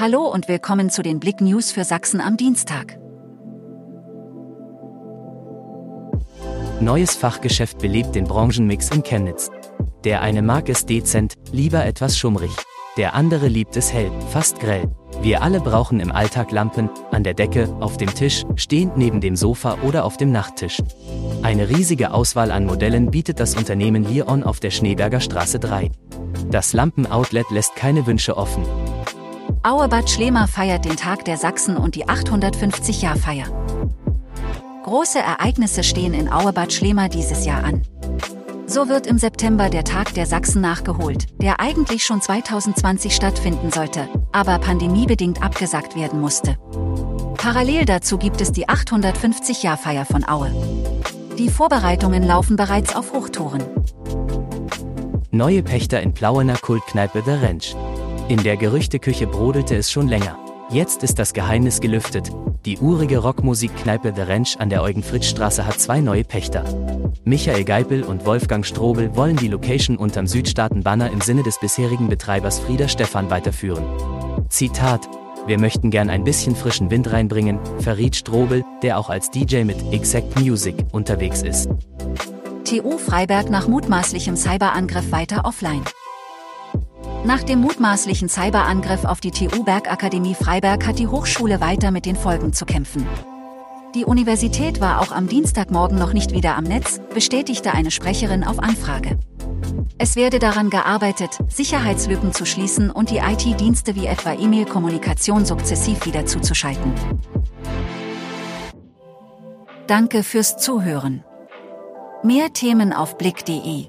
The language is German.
Hallo und willkommen zu den Blick News für Sachsen am Dienstag. Neues Fachgeschäft belebt den Branchenmix in Chemnitz. Der eine mag es dezent, lieber etwas schummrig. Der andere liebt es hell, fast grell. Wir alle brauchen im Alltag Lampen, an der Decke, auf dem Tisch, stehend neben dem Sofa oder auf dem Nachttisch. Eine riesige Auswahl an Modellen bietet das Unternehmen Lion auf der Schneeberger Straße 3. Das Lampenoutlet lässt keine Wünsche offen. Auebad Schlema feiert den Tag der Sachsen und die 850-Jahr-Feier. Große Ereignisse stehen in Auebad Schlema dieses Jahr an. So wird im September der Tag der Sachsen nachgeholt, der eigentlich schon 2020 stattfinden sollte, aber pandemiebedingt abgesagt werden musste. Parallel dazu gibt es die 850-Jahr-Feier von Aue. Die Vorbereitungen laufen bereits auf Hochtouren. Neue Pächter in Plauener Kultkneipe The Ranch. In der Gerüchteküche brodelte es schon länger. Jetzt ist das Geheimnis gelüftet. Die urige Rockmusikkneipe The Ranch an der Eugen-Fritsch-Straße hat zwei neue Pächter. Michael Geipel und Wolfgang Strobel wollen die Location unterm Südstaaten-Banner im Sinne des bisherigen Betreibers Frieder Stephan weiterführen. Zitat: Wir möchten gern ein bisschen frischen Wind reinbringen, verriet Strobel, der auch als DJ mit Exact Music unterwegs ist. TU Freiberg nach mutmaßlichem Cyberangriff weiter offline. Nach dem mutmaßlichen Cyberangriff auf die TU Bergakademie Freiberg hat die Hochschule weiter mit den Folgen zu kämpfen. Die Universität war auch am Dienstagmorgen noch nicht wieder am Netz, bestätigte eine Sprecherin auf Anfrage. Es werde daran gearbeitet, Sicherheitslücken zu schließen und die IT-Dienste wie etwa E-Mail-Kommunikation sukzessiv wieder zuzuschalten. Danke fürs Zuhören. Mehr Themen auf blick.de